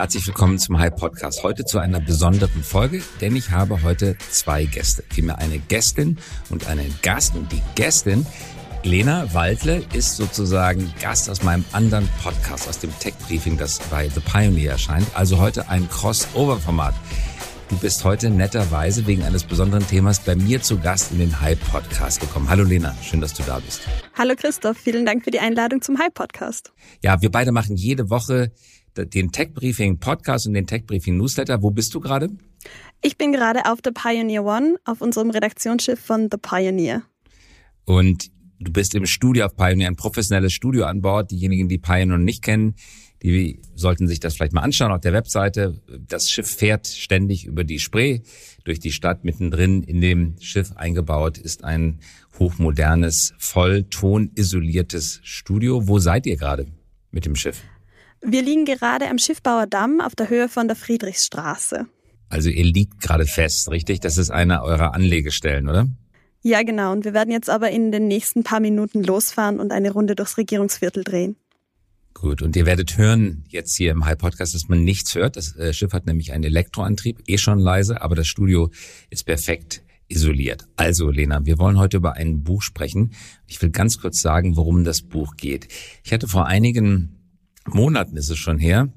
Herzlich willkommen zum Hype Podcast. Heute zu einer besonderen Folge, denn ich habe heute zwei Gäste. Vielmehr eine Gästin und einen Gast. Und die Gästin, Lena Waldle, ist sozusagen Gast aus meinem anderen Podcast, aus dem Tech Briefing, das bei The Pioneer erscheint. Also heute ein Crossover-Format. Du bist heute netterweise wegen eines besonderen Themas bei mir zu Gast in den Hype Podcast gekommen. Hallo Lena, schön, dass du da bist. Hallo Christoph, vielen Dank für die Einladung zum Hype Podcast. Ja, wir beide machen jede Woche den Tech Briefing Podcast und den Tech Briefing Newsletter. Wo bist du gerade? Ich bin gerade auf The Pioneer One, auf unserem Redaktionsschiff von The Pioneer. Und du bist im Studio auf Pioneer, ein professionelles Studio an Bord. Diejenigen, die Pioneer nicht kennen, die sollten sich das vielleicht mal anschauen auf der Webseite. Das Schiff fährt ständig über die Spree durch die Stadt. Mittendrin in dem Schiff eingebaut ist ein hochmodernes, volltonisoliertes Studio. Wo seid ihr gerade mit dem Schiff? Wir liegen gerade am Schiffbauerdamm auf der Höhe von der Friedrichsstraße. Also ihr liegt gerade fest, richtig? Das ist einer eurer Anlegestellen, oder? Ja, genau. Und wir werden jetzt aber in den nächsten paar Minuten losfahren und eine Runde durchs Regierungsviertel drehen. Gut, und ihr werdet hören jetzt hier im High Podcast, dass man nichts hört. Das äh, Schiff hat nämlich einen Elektroantrieb, eh schon leise, aber das Studio ist perfekt isoliert. Also, Lena, wir wollen heute über ein Buch sprechen. Ich will ganz kurz sagen, worum das Buch geht. Ich hatte vor einigen Monaten ist es schon her,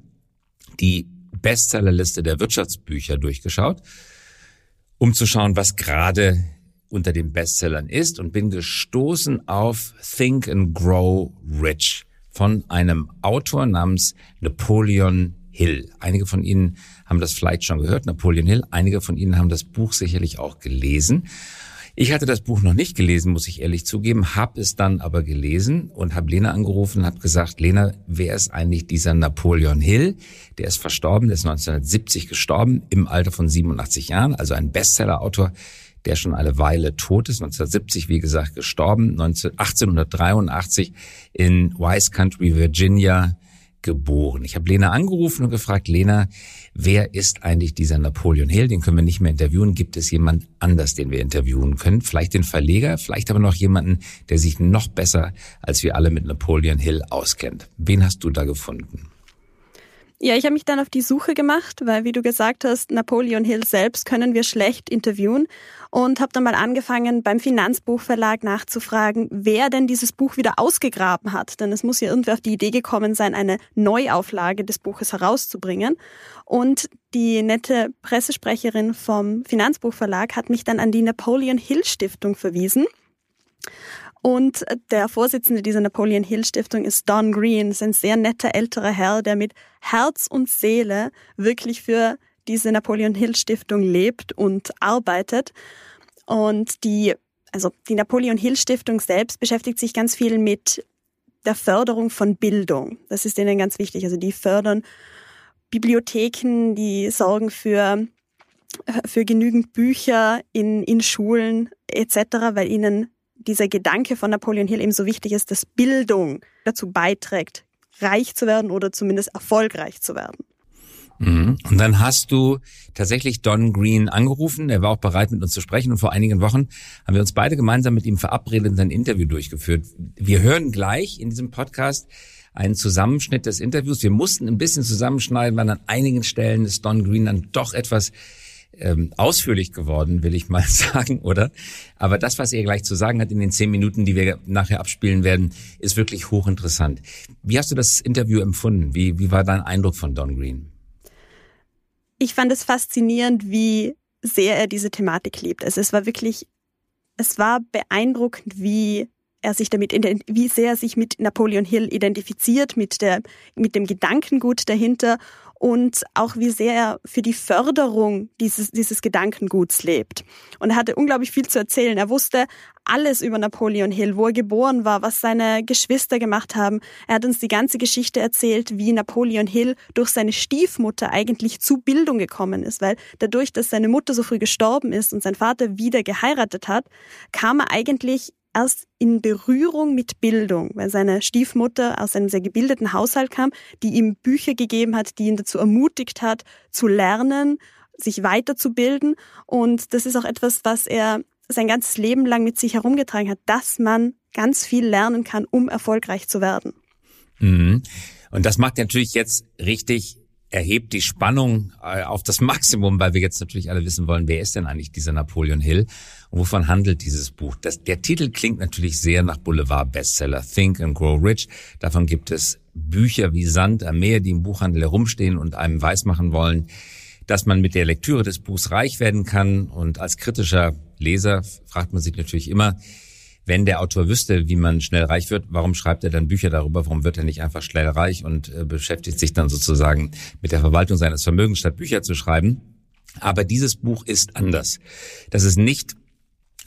die Bestsellerliste der Wirtschaftsbücher durchgeschaut, um zu schauen, was gerade unter den Bestsellern ist und bin gestoßen auf Think and Grow Rich von einem Autor namens Napoleon Hill. Einige von Ihnen haben das vielleicht schon gehört, Napoleon Hill. Einige von Ihnen haben das Buch sicherlich auch gelesen. Ich hatte das Buch noch nicht gelesen, muss ich ehrlich zugeben, habe es dann aber gelesen und habe Lena angerufen und habe gesagt, Lena, wer ist eigentlich dieser Napoleon Hill? Der ist verstorben, der ist 1970 gestorben, im Alter von 87 Jahren, also ein Bestseller-Autor, der schon eine Weile tot ist, 1970, wie gesagt, gestorben, 1883 in Wise Country, Virginia, geboren. Ich habe Lena angerufen und gefragt, Lena, wer ist eigentlich dieser Napoleon Hill? Den können wir nicht mehr interviewen. Gibt es jemand anders, den wir interviewen können? Vielleicht den Verleger, vielleicht aber noch jemanden, der sich noch besser als wir alle mit Napoleon Hill auskennt. Wen hast du da gefunden? Ja, ich habe mich dann auf die Suche gemacht, weil, wie du gesagt hast, Napoleon Hill selbst können wir schlecht interviewen und habe dann mal angefangen, beim Finanzbuchverlag nachzufragen, wer denn dieses Buch wieder ausgegraben hat. Denn es muss ja irgendwie auf die Idee gekommen sein, eine Neuauflage des Buches herauszubringen. Und die nette Pressesprecherin vom Finanzbuchverlag hat mich dann an die Napoleon Hill Stiftung verwiesen. Und der Vorsitzende dieser Napoleon Hill Stiftung ist Don Green, ist ein sehr netter älterer Herr, der mit Herz und Seele wirklich für diese Napoleon Hill Stiftung lebt und arbeitet. Und die, also die Napoleon Hill Stiftung selbst beschäftigt sich ganz viel mit der Förderung von Bildung. Das ist ihnen ganz wichtig. Also die fördern Bibliotheken, die sorgen für für genügend Bücher in, in Schulen etc., weil ihnen dieser Gedanke von Napoleon Hill eben so wichtig ist, dass Bildung dazu beiträgt, reich zu werden oder zumindest erfolgreich zu werden. Mhm. Und dann hast du tatsächlich Don Green angerufen. Er war auch bereit, mit uns zu sprechen. Und vor einigen Wochen haben wir uns beide gemeinsam mit ihm verabredet und ein Interview durchgeführt. Wir hören gleich in diesem Podcast einen Zusammenschnitt des Interviews. Wir mussten ein bisschen zusammenschneiden, weil an einigen Stellen ist Don Green dann doch etwas ähm, ausführlich geworden, will ich mal sagen, oder? Aber das, was er gleich zu sagen hat in den zehn Minuten, die wir nachher abspielen werden, ist wirklich hochinteressant. Wie hast du das Interview empfunden? Wie, wie war dein Eindruck von Don Green? Ich fand es faszinierend, wie sehr er diese Thematik liebt. Also es war wirklich, es war beeindruckend, wie er sich damit, wie sehr er sich mit Napoleon Hill identifiziert, mit der, mit dem Gedankengut dahinter und auch wie sehr er für die Förderung dieses, dieses Gedankenguts lebt. Und er hatte unglaublich viel zu erzählen. Er wusste alles über Napoleon Hill, wo er geboren war, was seine Geschwister gemacht haben. Er hat uns die ganze Geschichte erzählt, wie Napoleon Hill durch seine Stiefmutter eigentlich zu Bildung gekommen ist, weil dadurch, dass seine Mutter so früh gestorben ist und sein Vater wieder geheiratet hat, kam er eigentlich erst in Berührung mit Bildung, weil seine Stiefmutter aus einem sehr gebildeten Haushalt kam, die ihm Bücher gegeben hat, die ihn dazu ermutigt hat, zu lernen, sich weiterzubilden. Und das ist auch etwas, was er sein ganzes Leben lang mit sich herumgetragen hat, dass man ganz viel lernen kann, um erfolgreich zu werden. Mhm. Und das macht natürlich jetzt richtig erhebt die Spannung äh, auf das Maximum, weil wir jetzt natürlich alle wissen wollen, wer ist denn eigentlich dieser Napoleon Hill und wovon handelt dieses Buch? Das, der Titel klingt natürlich sehr nach Boulevard-Bestseller, Think and Grow Rich. Davon gibt es Bücher wie Sand am Meer, die im Buchhandel herumstehen und einem weismachen wollen, dass man mit der Lektüre des Buchs reich werden kann. Und als kritischer Leser fragt man sich natürlich immer, wenn der Autor wüsste, wie man schnell reich wird, warum schreibt er dann Bücher darüber? Warum wird er nicht einfach schnell reich und äh, beschäftigt sich dann sozusagen mit der Verwaltung seines Vermögens, statt Bücher zu schreiben? Aber dieses Buch ist anders. Das ist nicht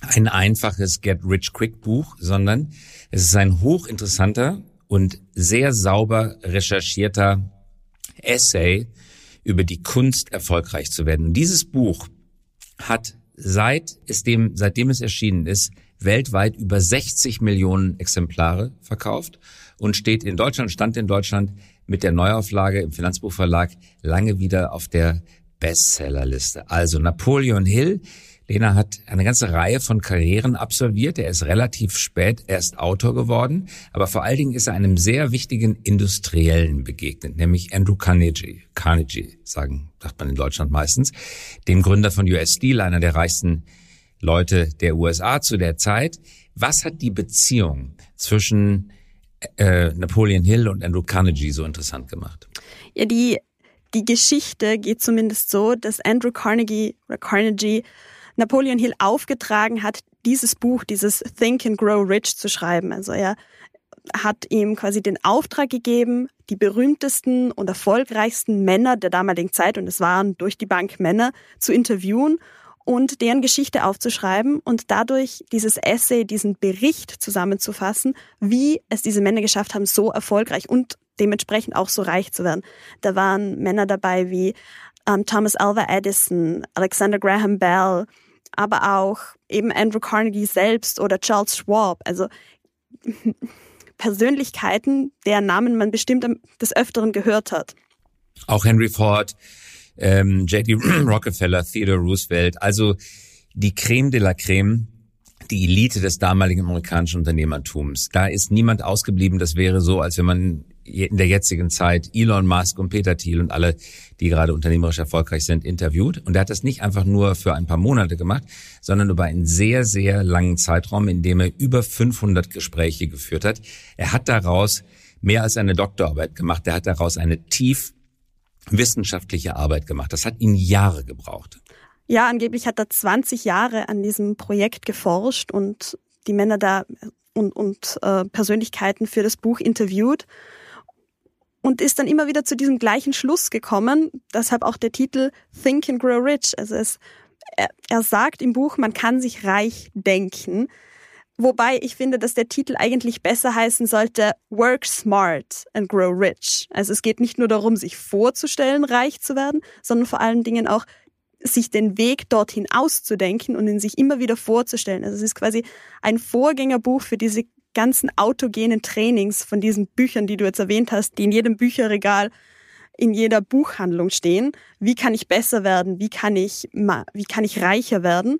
ein einfaches Get Rich Quick Buch, sondern es ist ein hochinteressanter und sehr sauber recherchierter Essay über die Kunst erfolgreich zu werden. Und dieses Buch hat seit es dem, seitdem es erschienen ist, weltweit über 60 Millionen Exemplare verkauft und steht in Deutschland, stand in Deutschland mit der Neuauflage im Finanzbuchverlag lange wieder auf der Bestsellerliste. Also Napoleon Hill. Lena hat eine ganze Reihe von Karrieren absolviert. Er ist relativ spät erst Autor geworden, aber vor allen Dingen ist er einem sehr wichtigen Industriellen begegnet, nämlich Andrew Carnegie. Carnegie, sagen, sagt man in Deutschland meistens, dem Gründer von US Steel, einer der reichsten Leute der USA zu der Zeit. Was hat die Beziehung zwischen äh, Napoleon Hill und Andrew Carnegie so interessant gemacht? Ja, die, die Geschichte geht zumindest so, dass Andrew Carnegie oder Carnegie Napoleon Hill aufgetragen hat, dieses Buch, dieses Think and Grow Rich zu schreiben. Also er hat ihm quasi den Auftrag gegeben, die berühmtesten und erfolgreichsten Männer der damaligen Zeit, und es waren durch die Bank Männer, zu interviewen und deren Geschichte aufzuschreiben und dadurch dieses Essay, diesen Bericht zusammenzufassen, wie es diese Männer geschafft haben, so erfolgreich und dementsprechend auch so reich zu werden. Da waren Männer dabei wie ähm, Thomas Alva Edison, Alexander Graham Bell, aber auch eben Andrew Carnegie selbst oder Charles Schwab. Also Persönlichkeiten, deren Namen man bestimmt des Öfteren gehört hat. Auch Henry Ford, ähm, J.D. Rockefeller, Theodore Roosevelt, also die Creme de la Creme, die Elite des damaligen amerikanischen Unternehmertums. Da ist niemand ausgeblieben. Das wäre so, als wenn man in der jetzigen Zeit Elon Musk und Peter Thiel und alle, die gerade unternehmerisch erfolgreich sind, interviewt. Und er hat das nicht einfach nur für ein paar Monate gemacht, sondern über einen sehr, sehr langen Zeitraum, in dem er über 500 Gespräche geführt hat. Er hat daraus mehr als eine Doktorarbeit gemacht. Er hat daraus eine tief wissenschaftliche Arbeit gemacht. Das hat ihn Jahre gebraucht. Ja, angeblich hat er 20 Jahre an diesem Projekt geforscht und die Männer da und, und äh, Persönlichkeiten für das Buch interviewt und ist dann immer wieder zu diesem gleichen Schluss gekommen. Deshalb auch der Titel Think and Grow Rich. Also es, er, er sagt im Buch, man kann sich reich denken. Wobei ich finde, dass der Titel eigentlich besser heißen sollte Work Smart and Grow Rich. Also es geht nicht nur darum, sich vorzustellen, reich zu werden, sondern vor allen Dingen auch sich den Weg dorthin auszudenken und ihn sich immer wieder vorzustellen. Also es ist quasi ein Vorgängerbuch für diese ganzen autogenen Trainings von diesen Büchern, die du jetzt erwähnt hast, die in jedem Bücherregal in jeder Buchhandlung stehen. Wie kann ich besser werden? Wie kann ich, wie kann ich reicher werden?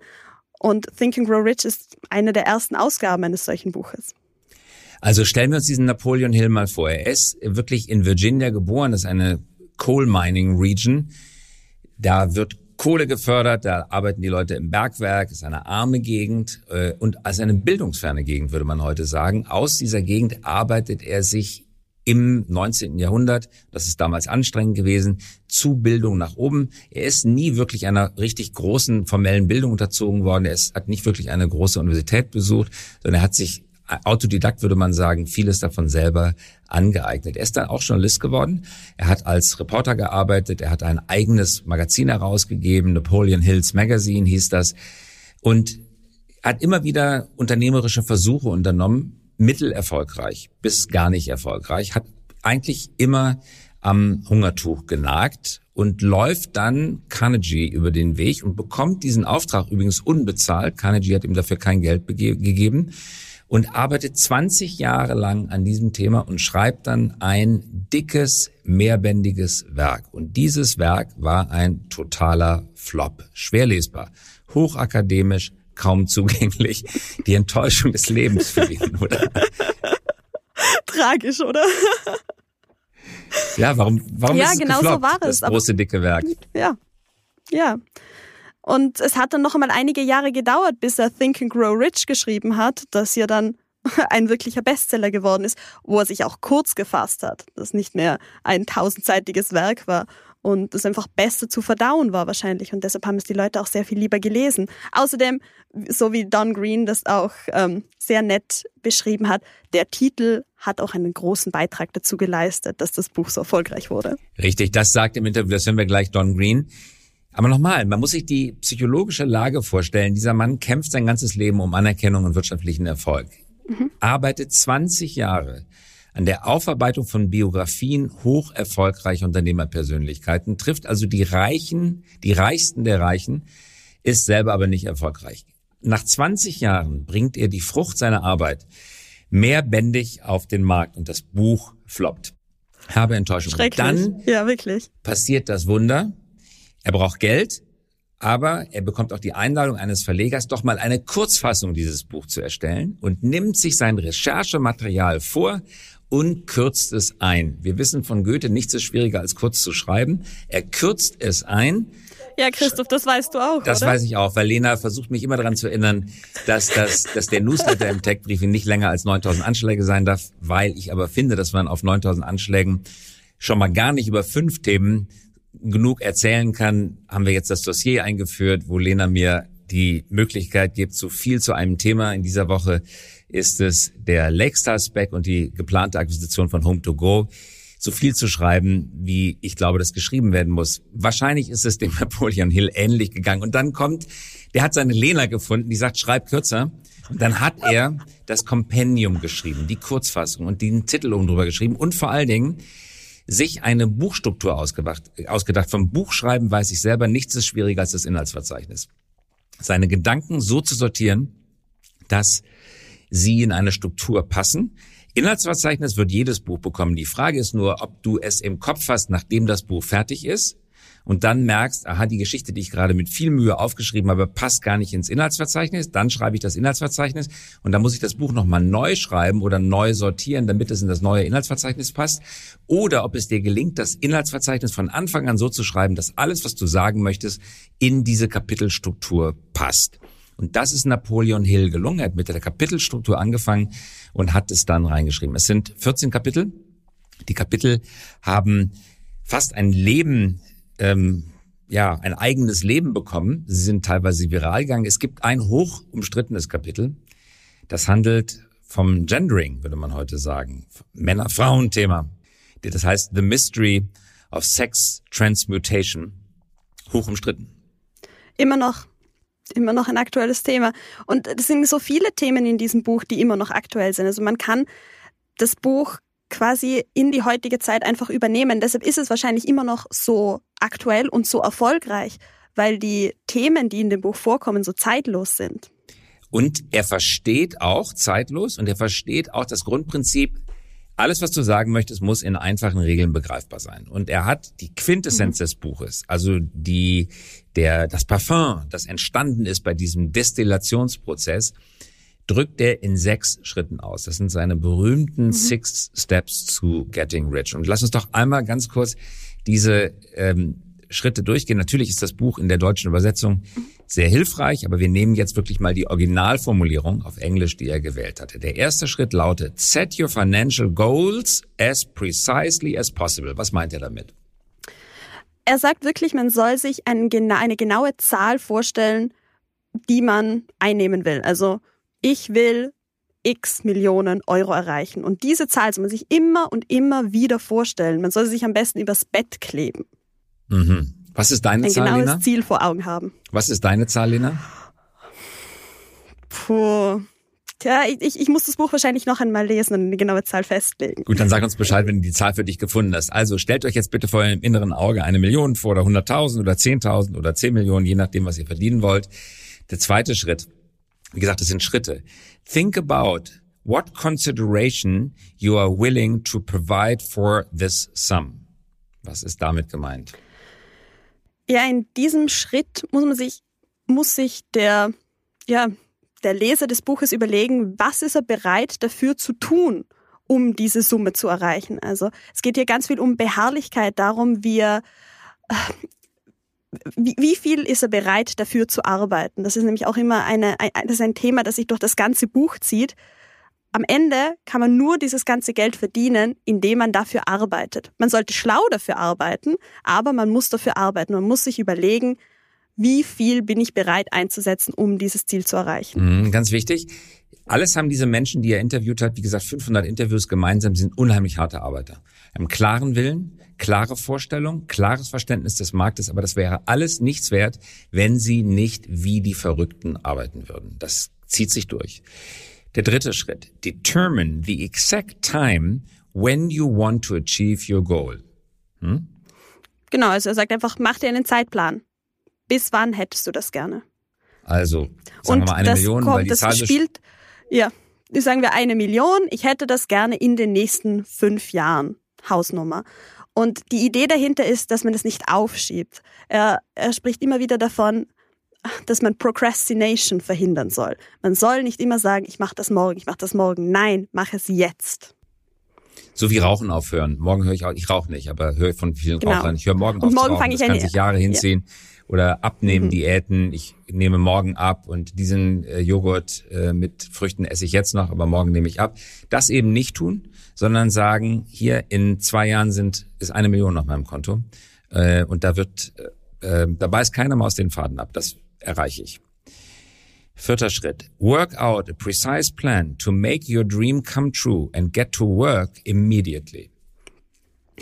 Und Think and Grow Rich ist eine der ersten Ausgaben eines solchen Buches. Also stellen wir uns diesen Napoleon Hill mal vor. Er ist wirklich in Virginia geboren, das ist eine Coal Mining Region. Da wird Kohle gefördert, da arbeiten die Leute im Bergwerk, ist eine arme Gegend äh, und als eine bildungsferne Gegend, würde man heute sagen. Aus dieser Gegend arbeitet er sich im 19. Jahrhundert, das ist damals anstrengend gewesen, zu Bildung nach oben. Er ist nie wirklich einer richtig großen formellen Bildung unterzogen worden. Er hat nicht wirklich eine große Universität besucht, sondern er hat sich Autodidakt würde man sagen, vieles davon selber angeeignet. Er ist dann auch Journalist geworden. Er hat als Reporter gearbeitet. Er hat ein eigenes Magazin herausgegeben. Napoleon Hills Magazine hieß das. Und hat immer wieder unternehmerische Versuche unternommen, mittelerfolgreich bis gar nicht erfolgreich, hat eigentlich immer am Hungertuch genagt und läuft dann Carnegie über den Weg und bekommt diesen Auftrag übrigens unbezahlt. Carnegie hat ihm dafür kein Geld gegeben und arbeitet 20 Jahre lang an diesem Thema und schreibt dann ein dickes, mehrbändiges Werk. Und dieses Werk war ein totaler Flop. Schwer lesbar, hochakademisch, kaum zugänglich. Die Enttäuschung des Lebens für ihn, oder? Tragisch, oder? Ja, warum, warum ja, ist es genau gefloppt, so war es. das große, dicke Werk? Ja, ja. Und es hat dann noch einmal einige Jahre gedauert, bis er Think and Grow Rich geschrieben hat, das ja dann ein wirklicher Bestseller geworden ist, wo er sich auch kurz gefasst hat, das nicht mehr ein tausendseitiges Werk war und das einfach besser zu verdauen war wahrscheinlich und deshalb haben es die Leute auch sehr viel lieber gelesen. Außerdem, so wie Don Green das auch ähm, sehr nett beschrieben hat, der Titel hat auch einen großen Beitrag dazu geleistet, dass das Buch so erfolgreich wurde. Richtig, das sagt im Interview, das hören wir gleich Don Green. Aber nochmal, man muss sich die psychologische Lage vorstellen. Dieser Mann kämpft sein ganzes Leben um Anerkennung und wirtschaftlichen Erfolg. Mhm. Arbeitet 20 Jahre an der Aufarbeitung von Biografien hoch erfolgreicher Unternehmerpersönlichkeiten, trifft also die Reichen, die Reichsten der Reichen, ist selber aber nicht erfolgreich. Nach 20 Jahren bringt er die Frucht seiner Arbeit mehrbändig auf den Markt und das Buch floppt. Habe Enttäuschung. Dann ja, wirklich. passiert das Wunder. Er braucht Geld, aber er bekommt auch die Einladung eines Verlegers, doch mal eine Kurzfassung dieses Buch zu erstellen und nimmt sich sein Recherchematerial vor und kürzt es ein. Wir wissen von Goethe, nichts ist schwieriger als kurz zu schreiben. Er kürzt es ein. Ja, Christoph, das weißt du auch. Das oder? weiß ich auch, weil Lena versucht mich immer daran zu erinnern, dass, dass, dass der Newsletter im Tech-Briefing nicht länger als 9000 Anschläge sein darf, weil ich aber finde, dass man auf 9000 Anschlägen schon mal gar nicht über fünf Themen genug erzählen kann, haben wir jetzt das Dossier eingeführt, wo Lena mir die Möglichkeit gibt, so viel zu einem Thema in dieser Woche ist es der Lakestar Spec und die geplante Akquisition von Home2Go so viel zu schreiben, wie ich glaube, das geschrieben werden muss. Wahrscheinlich ist es dem Napoleon Hill ähnlich gegangen. Und dann kommt, der hat seine Lena gefunden, die sagt, schreib kürzer. Und dann hat er das Kompendium geschrieben, die Kurzfassung und den Titel oben drüber geschrieben und vor allen Dingen sich eine Buchstruktur ausgedacht. Vom Buchschreiben weiß ich selber, nichts ist schwieriger als das Inhaltsverzeichnis. Seine Gedanken so zu sortieren, dass sie in eine Struktur passen. Inhaltsverzeichnis wird jedes Buch bekommen. Die Frage ist nur, ob du es im Kopf hast, nachdem das Buch fertig ist und dann merkst, aha, die Geschichte, die ich gerade mit viel Mühe aufgeschrieben habe, passt gar nicht ins Inhaltsverzeichnis. Dann schreibe ich das Inhaltsverzeichnis und dann muss ich das Buch nochmal neu schreiben oder neu sortieren, damit es in das neue Inhaltsverzeichnis passt. Oder ob es dir gelingt, das Inhaltsverzeichnis von Anfang an so zu schreiben, dass alles, was du sagen möchtest, in diese Kapitelstruktur passt. Und das ist Napoleon Hill gelungen. Er hat mit der Kapitelstruktur angefangen und hat es dann reingeschrieben. Es sind 14 Kapitel. Die Kapitel haben fast ein Leben, ähm, ja, ein eigenes Leben bekommen. Sie sind teilweise viral gegangen. Es gibt ein hoch umstrittenes Kapitel. Das handelt vom Gendering, würde man heute sagen. Männer-Frauen-Thema. Das heißt The Mystery of Sex Transmutation. Hoch umstritten. Immer noch immer noch ein aktuelles Thema. Und es sind so viele Themen in diesem Buch, die immer noch aktuell sind. Also man kann das Buch quasi in die heutige Zeit einfach übernehmen. Deshalb ist es wahrscheinlich immer noch so aktuell und so erfolgreich, weil die Themen, die in dem Buch vorkommen, so zeitlos sind. Und er versteht auch zeitlos und er versteht auch das Grundprinzip, alles, was du sagen möchtest, muss in einfachen Regeln begreifbar sein. Und er hat die Quintessenz mhm. des Buches, also die, der, das Parfum, das entstanden ist bei diesem Destillationsprozess, drückt er in sechs Schritten aus. Das sind seine berühmten mhm. Six Steps to Getting Rich. Und lass uns doch einmal ganz kurz diese ähm, Schritte durchgehen. Natürlich ist das Buch in der deutschen Übersetzung sehr hilfreich, aber wir nehmen jetzt wirklich mal die Originalformulierung auf Englisch, die er gewählt hatte. Der erste Schritt lautet, set your financial goals as precisely as possible. Was meint er damit? Er sagt wirklich, man soll sich eine genaue Zahl vorstellen, die man einnehmen will. Also ich will x Millionen Euro erreichen. Und diese Zahl soll man sich immer und immer wieder vorstellen. Man soll sie sich am besten übers Bett kleben. Mhm. Was ist deine ein Zahl, genaues Lena? Ziel vor Augen haben. Was ist deine Zahl, Lena? Puh. Tja, ich, ich muss das Buch wahrscheinlich noch einmal lesen und eine genaue Zahl festlegen. Gut, dann sag uns Bescheid, wenn du die Zahl für dich gefunden hast. Also stellt euch jetzt bitte vor eurem inneren Auge eine Million vor oder 100.000 oder 10.000 oder 10 Millionen, je nachdem, was ihr verdienen wollt. Der zweite Schritt, wie gesagt, das sind Schritte. Think about what consideration you are willing to provide for this sum. Was ist damit gemeint? Ja, in diesem Schritt muss man sich, muss sich der, ja, der Leser des Buches überlegen, was ist er bereit dafür zu tun, um diese Summe zu erreichen. Also es geht hier ganz viel um Beharrlichkeit, darum, wir wie, wie viel ist er bereit dafür zu arbeiten? Das ist nämlich auch immer eine, ein, das ist ein Thema, das sich durch das ganze Buch zieht. Am Ende kann man nur dieses ganze Geld verdienen, indem man dafür arbeitet. Man sollte schlau dafür arbeiten, aber man muss dafür arbeiten. Man muss sich überlegen, wie viel bin ich bereit einzusetzen, um dieses Ziel zu erreichen. Mhm, ganz wichtig. Alles haben diese Menschen, die er interviewt hat, wie gesagt, 500 Interviews gemeinsam, sind unheimlich harte Arbeiter. Haben klaren Willen, klare Vorstellung, klares Verständnis des Marktes, aber das wäre alles nichts wert, wenn sie nicht wie die Verrückten arbeiten würden. Das zieht sich durch. Der dritte Schritt. Determine the exact time when you want to achieve your goal. Hm? Genau, also er sagt einfach, mach dir einen Zeitplan. Bis wann hättest du das gerne? Also, sagen Und wir mal eine Million, kommt, weil die das Zahl spielt, ja, sagen wir eine Million. Ich hätte das gerne in den nächsten fünf Jahren. Hausnummer. Und die Idee dahinter ist, dass man das nicht aufschiebt. Er, er spricht immer wieder davon, dass man Procrastination verhindern soll. Man soll nicht immer sagen, ich mache das morgen, ich mache das morgen. Nein, mach es jetzt. So wie Rauchen aufhören. Morgen höre ich auch, ich rauche nicht, aber höre von vielen genau. Rauchern. Ich höre morgen auf morgen zu rauchen. Ich das kann sich Jahre hinziehen. Ja. Oder abnehmen, Mhm. Diäten. Ich nehme morgen ab und diesen äh, Joghurt äh, mit Früchten esse ich jetzt noch, aber morgen nehme ich ab. Das eben nicht tun, sondern sagen, hier in zwei Jahren sind, ist eine Million auf meinem Konto. Äh, und da wird, äh, äh, da beißt keiner mal aus den Faden ab. Das erreiche ich. Vierter Schritt. Work out a precise plan to make your dream come true and get to work immediately.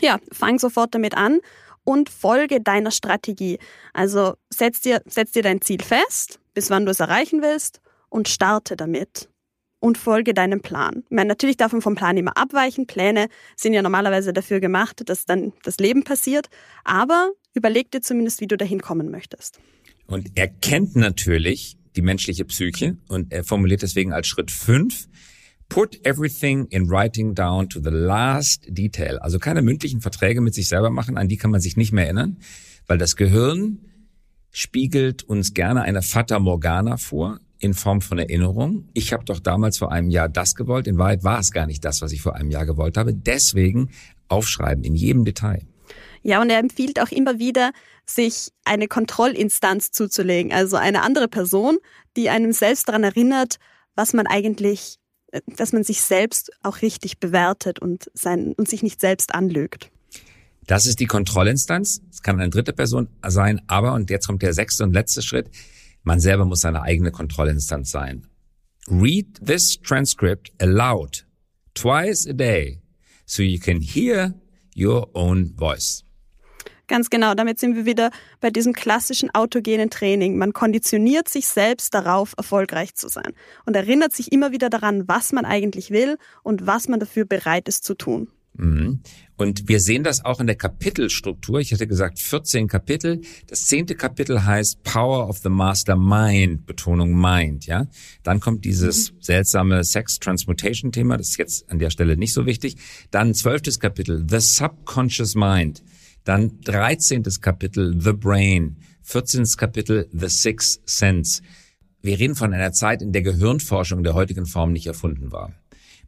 Ja, fang sofort damit an und folge deiner Strategie. Also setz dir, setz dir dein Ziel fest, bis wann du es erreichen willst und starte damit. Und folge deinem Plan. Ich meine, natürlich darf man vom Plan immer abweichen. Pläne sind ja normalerweise dafür gemacht, dass dann das Leben passiert. Aber überleg dir zumindest, wie du dahin kommen möchtest. Und er kennt natürlich die menschliche Psyche und er formuliert deswegen als Schritt fünf, put everything in writing down to the last detail. Also keine mündlichen Verträge mit sich selber machen, an die kann man sich nicht mehr erinnern, weil das Gehirn spiegelt uns gerne eine Fata Morgana vor in Form von Erinnerung. Ich habe doch damals vor einem Jahr das gewollt. In Wahrheit war es gar nicht das, was ich vor einem Jahr gewollt habe. Deswegen aufschreiben in jedem Detail. Ja, und er empfiehlt auch immer wieder, sich eine Kontrollinstanz zuzulegen, also eine andere Person, die einem selbst daran erinnert, was man eigentlich, dass man sich selbst auch richtig bewertet und, sein, und sich nicht selbst anlügt. Das ist die Kontrollinstanz. Es kann eine dritte Person sein, aber, und jetzt kommt der sechste und letzte Schritt, man selber muss seine eigene Kontrollinstanz sein. Read this transcript aloud twice a day so you can hear your own voice. Ganz genau, damit sind wir wieder bei diesem klassischen autogenen Training. Man konditioniert sich selbst darauf, erfolgreich zu sein und erinnert sich immer wieder daran, was man eigentlich will und was man dafür bereit ist zu tun. Mhm. Und wir sehen das auch in der Kapitelstruktur. Ich hätte gesagt 14 Kapitel. Das zehnte Kapitel heißt Power of the Master Mind, Betonung Mind, ja. Dann kommt dieses mhm. seltsame Sex Transmutation Thema. Das ist jetzt an der Stelle nicht so wichtig. Dann zwölftes Kapitel The Subconscious Mind. Dann dreizehntes Kapitel The Brain. 14. Kapitel The Sixth Sense. Wir reden von einer Zeit, in der Gehirnforschung der heutigen Form nicht erfunden war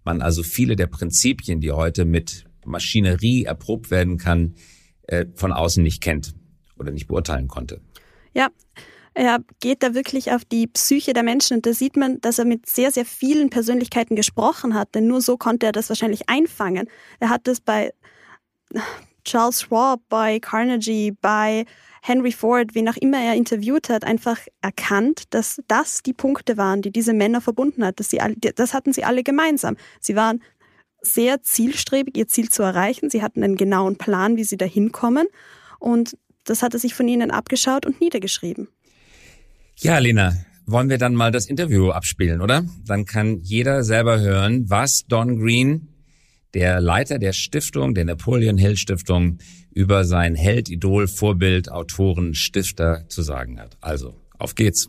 man also viele der Prinzipien, die heute mit Maschinerie erprobt werden kann, äh, von außen nicht kennt oder nicht beurteilen konnte. Ja, er geht da wirklich auf die Psyche der Menschen und da sieht man, dass er mit sehr, sehr vielen Persönlichkeiten gesprochen hat, denn nur so konnte er das wahrscheinlich einfangen. Er hat das bei Charles Schwab, bei Carnegie, bei Henry Ford, wen auch immer er interviewt hat, einfach erkannt, dass das die Punkte waren, die diese Männer verbunden hat. Dass sie alle, das hatten sie alle gemeinsam. Sie waren sehr zielstrebig, ihr Ziel zu erreichen. Sie hatten einen genauen Plan, wie sie dahin kommen. Und das hat er sich von ihnen abgeschaut und niedergeschrieben. Ja, Lena, wollen wir dann mal das Interview abspielen, oder? Dann kann jeder selber hören, was Don Green, der Leiter der Stiftung, der Napoleon Hill Stiftung, über sein Held, Idol, Vorbild, Autoren, Stifter zu sagen hat. Also, auf geht's.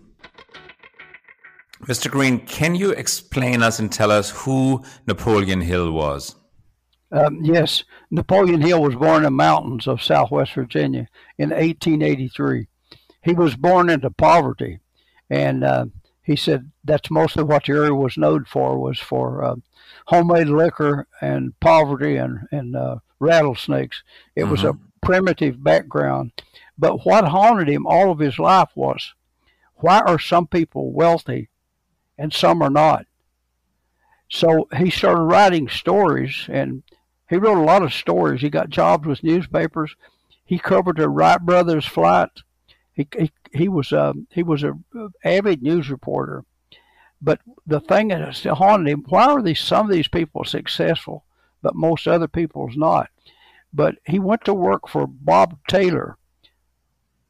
Mr. Green, can you explain us and tell us who Napoleon Hill was? Um, yes, Napoleon Hill was born in the mountains of southwest Virginia in 1883. He was born into poverty, and uh, he said that's mostly what the area was known for was for uh, homemade liquor and poverty and and uh, rattlesnakes. It mm-hmm. was a primitive background, but what haunted him all of his life was why are some people wealthy and some are not? So he started writing stories and he wrote a lot of stories. He got jobs with newspapers. He covered the Wright brothers flight. He, he, Uh, he was a, he was a avid news reporter. But the thing that still haunted him, why are these some of these people successful, but most other people's not? But he went to work for Bob Taylor.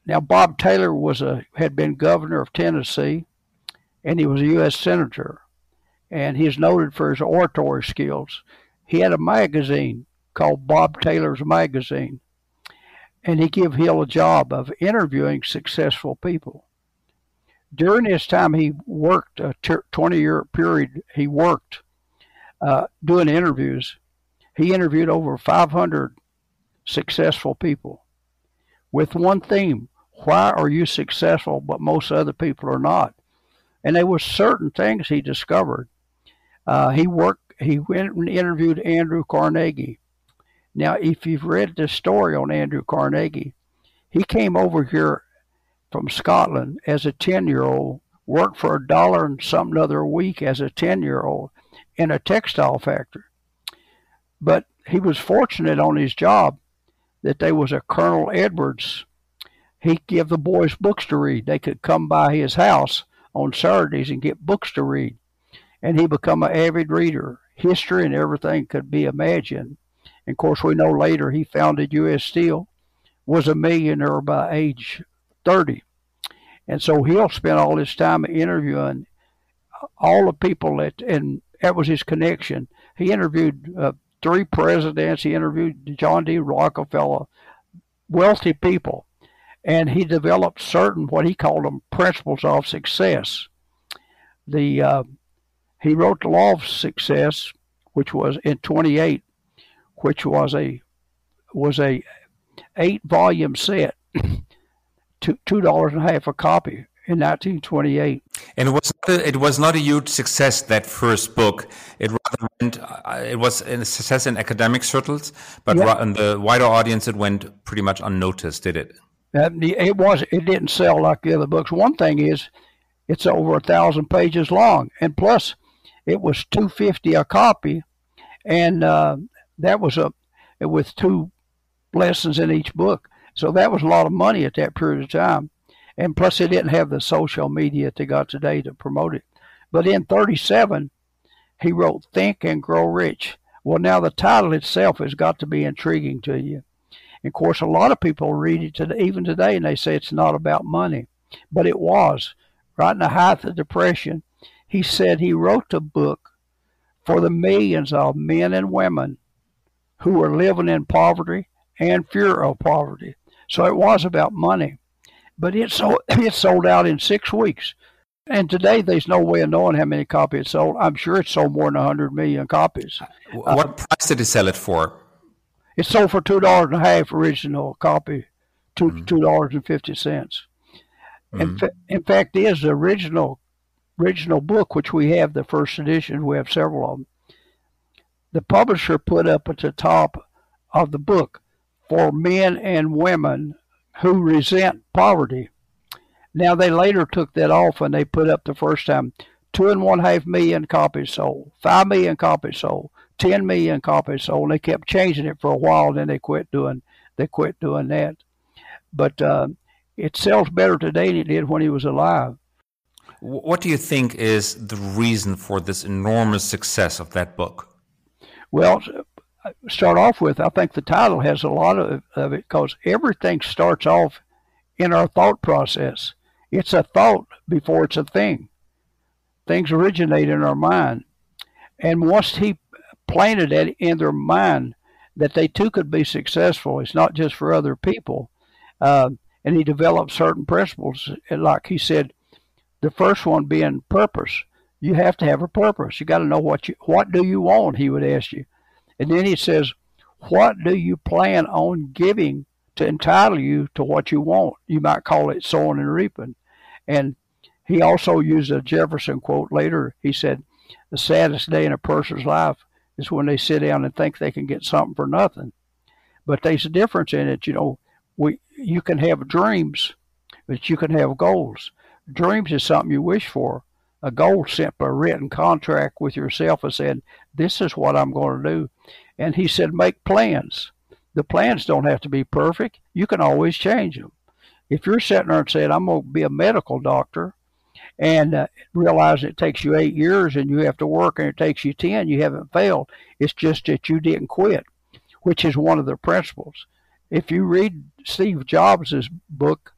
Now Bob Taylor was a had been governor of Tennessee, and he was a U.S. senator, and he's noted for his oratory skills. He had a magazine called Bob Taylor's Magazine, and he gave Hill a job of interviewing successful people. During this time he worked a 20 year period he worked uh, doing interviews. He interviewed over 500 successful people with one theme why are you successful but most other people are not? And there were certain things he discovered. Uh, he worked he went and interviewed andrew carnegie now if you've read this story on andrew carnegie he came over here from Scotland as a 10 year old, worked for a dollar and something other a week as a 10 year old in a textile factory. But he was fortunate on his job that there was a Colonel Edwards. He'd give the boys books to read. They could come by his house on Saturdays and get books to read. And he become an avid reader. History and everything could be imagined. And of course, we know later he founded U.S. Steel, was a millionaire by age 30. And so he'll spend all his time interviewing all the people that, and that was his connection. He interviewed uh, three presidents. He interviewed John D. Rockefeller, wealthy people, and he developed certain what he called them principles of success. The uh, he wrote the Law of Success, which was in 28, which was a was a eight volume set two two dollars and a half a copy in 1928. And it was it was not a huge success that first book. It rather went uh, it was a success in academic circles, but yeah. in the wider audience, it went pretty much unnoticed. Did it? It was. It didn't sell like the other books. One thing is, it's over a thousand pages long, and plus, it was two fifty a copy, and uh, that was a with two lessons in each book. So that was a lot of money at that period of time. And plus, they didn't have the social media they got today to promote it. But in 37, he wrote Think and Grow Rich. Well, now the title itself has got to be intriguing to you. And of course, a lot of people read it today, even today, and they say it's not about money. But it was. Right in the height of the Depression, he said he wrote the book for the millions of men and women who were living in poverty and fear of poverty. So it was about money. But it sold, it sold out in six weeks. And today, there's no way of knowing how many copies it sold. I'm sure it sold more than 100 million copies. What uh, price did he sell it for? It sold for two dollars and a half original copy, two mm. two dollars and fifty cents. Mm. In, fa- in fact, is the original original book, which we have the first edition. We have several of them. The publisher put up at the top of the book for men and women who resent poverty. Now they later took that off and they put up the first time two and one half million copies sold, five million copies sold, ten million copies sold. And they kept changing it for a while, then they quit doing they quit doing that. But uh, it sells better today than it did when he was alive. What do you think is the reason for this enormous success of that book? Well, start off with, I think the title has a lot of, of it because everything starts off in our thought process. It's a thought before it's a thing. Things originate in our mind. And once he planted it in their mind that they too could be successful, it's not just for other people. Uh, and he developed certain principles, like he said, the first one being purpose. You have to have a purpose. You got to know what you what do you want. He would ask you and then he says, What do you plan on giving to entitle you to what you want? You might call it sowing and reaping. And he also used a Jefferson quote later. He said, the saddest day in a person's life is when they sit down and think they can get something for nothing. But there's a difference in it. You know, we you can have dreams, but you can have goals. Dreams is something you wish for. A goal simply a written contract with yourself and said, "This is what I'm going to do." And he said, "Make plans." The plans don't have to be perfect. You can always change them. If you're sitting there and saying, "I'm going to be a medical doctor," and uh, realize it takes you eight years and you have to work and it takes you 10, you haven't failed. It's just that you didn't quit, which is one of the principles. If you read Steve Jobs' book,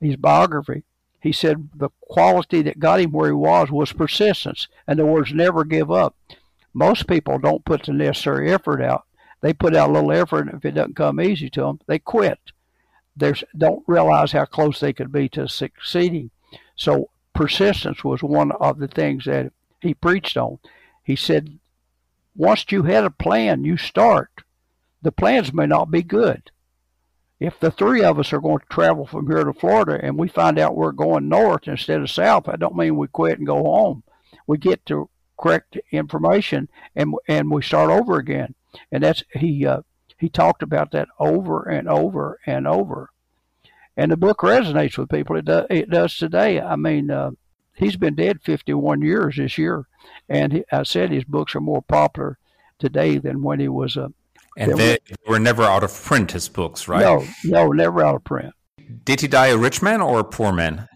his biography, he said the quality that got him where he was was persistence. In other words, never give up. Most people don't put the necessary effort out. They put out a little effort, and if it doesn't come easy to them, they quit. They don't realize how close they could be to succeeding. So persistence was one of the things that he preached on. He said, once you had a plan, you start. The plans may not be good. If the three of us are going to travel from here to Florida and we find out we're going north instead of south, I don't mean we quit and go home. We get the correct information and and we start over again. And that's he uh, he talked about that over and over and over and the book resonates with people. It does, it does today. I mean, uh, he's been dead 51 years this year, and he, I said his books are more popular today than when he was a. And they were never out of print. His books, right? No, no, never out of print. Did he die a rich man or a poor man?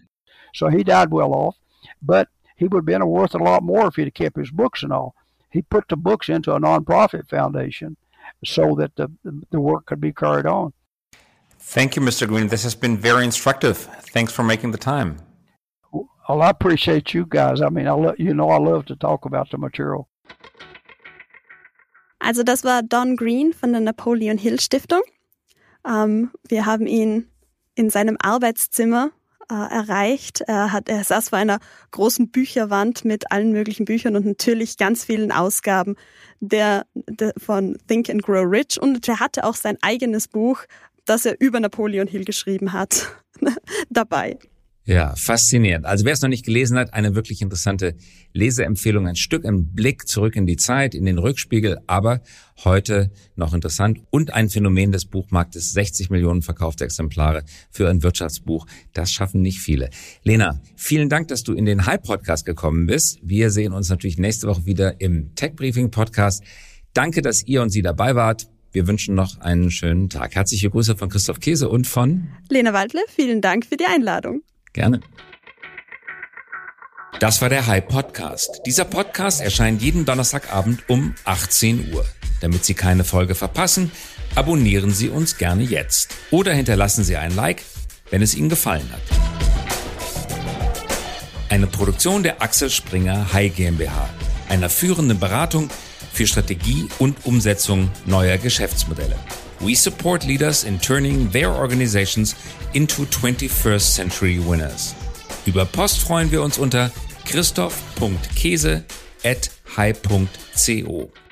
So he died well off, but he would have been worth a lot more if he'd kept his books and all. He put the books into a nonprofit foundation so that the the work could be carried on. Thank you, Mr. Green. This has been very instructive. Thanks for making the time. Well, I appreciate you guys. I mean, I lo- you know, I love to talk about the material. Also das war Don Green von der Napoleon Hill Stiftung. Ähm, wir haben ihn in seinem Arbeitszimmer äh, erreicht. Er, hat, er saß vor einer großen Bücherwand mit allen möglichen Büchern und natürlich ganz vielen Ausgaben der, der von Think and Grow Rich. Und er hatte auch sein eigenes Buch das er über Napoleon Hill geschrieben hat, dabei. Ja, faszinierend. Also wer es noch nicht gelesen hat, eine wirklich interessante Leseempfehlung, ein Stück, ein Blick zurück in die Zeit, in den Rückspiegel, aber heute noch interessant und ein Phänomen des Buchmarktes, 60 Millionen verkaufte Exemplare für ein Wirtschaftsbuch, das schaffen nicht viele. Lena, vielen Dank, dass du in den Hype-Podcast gekommen bist. Wir sehen uns natürlich nächste Woche wieder im Tech-Briefing-Podcast. Danke, dass ihr und Sie dabei wart. Wir wünschen noch einen schönen Tag. Herzliche Grüße von Christoph Käse und von Lena Waldle. Vielen Dank für die Einladung. Gerne. Das war der Hype Podcast. Dieser Podcast erscheint jeden Donnerstagabend um 18 Uhr. Damit Sie keine Folge verpassen, abonnieren Sie uns gerne jetzt oder hinterlassen Sie ein Like, wenn es Ihnen gefallen hat. Eine Produktion der Axel Springer High GmbH, einer führenden Beratung für Strategie und Umsetzung neuer Geschäftsmodelle. We support leaders in turning their organizations into 21st century winners. Über Post freuen wir uns unter christoph.käse at high.co.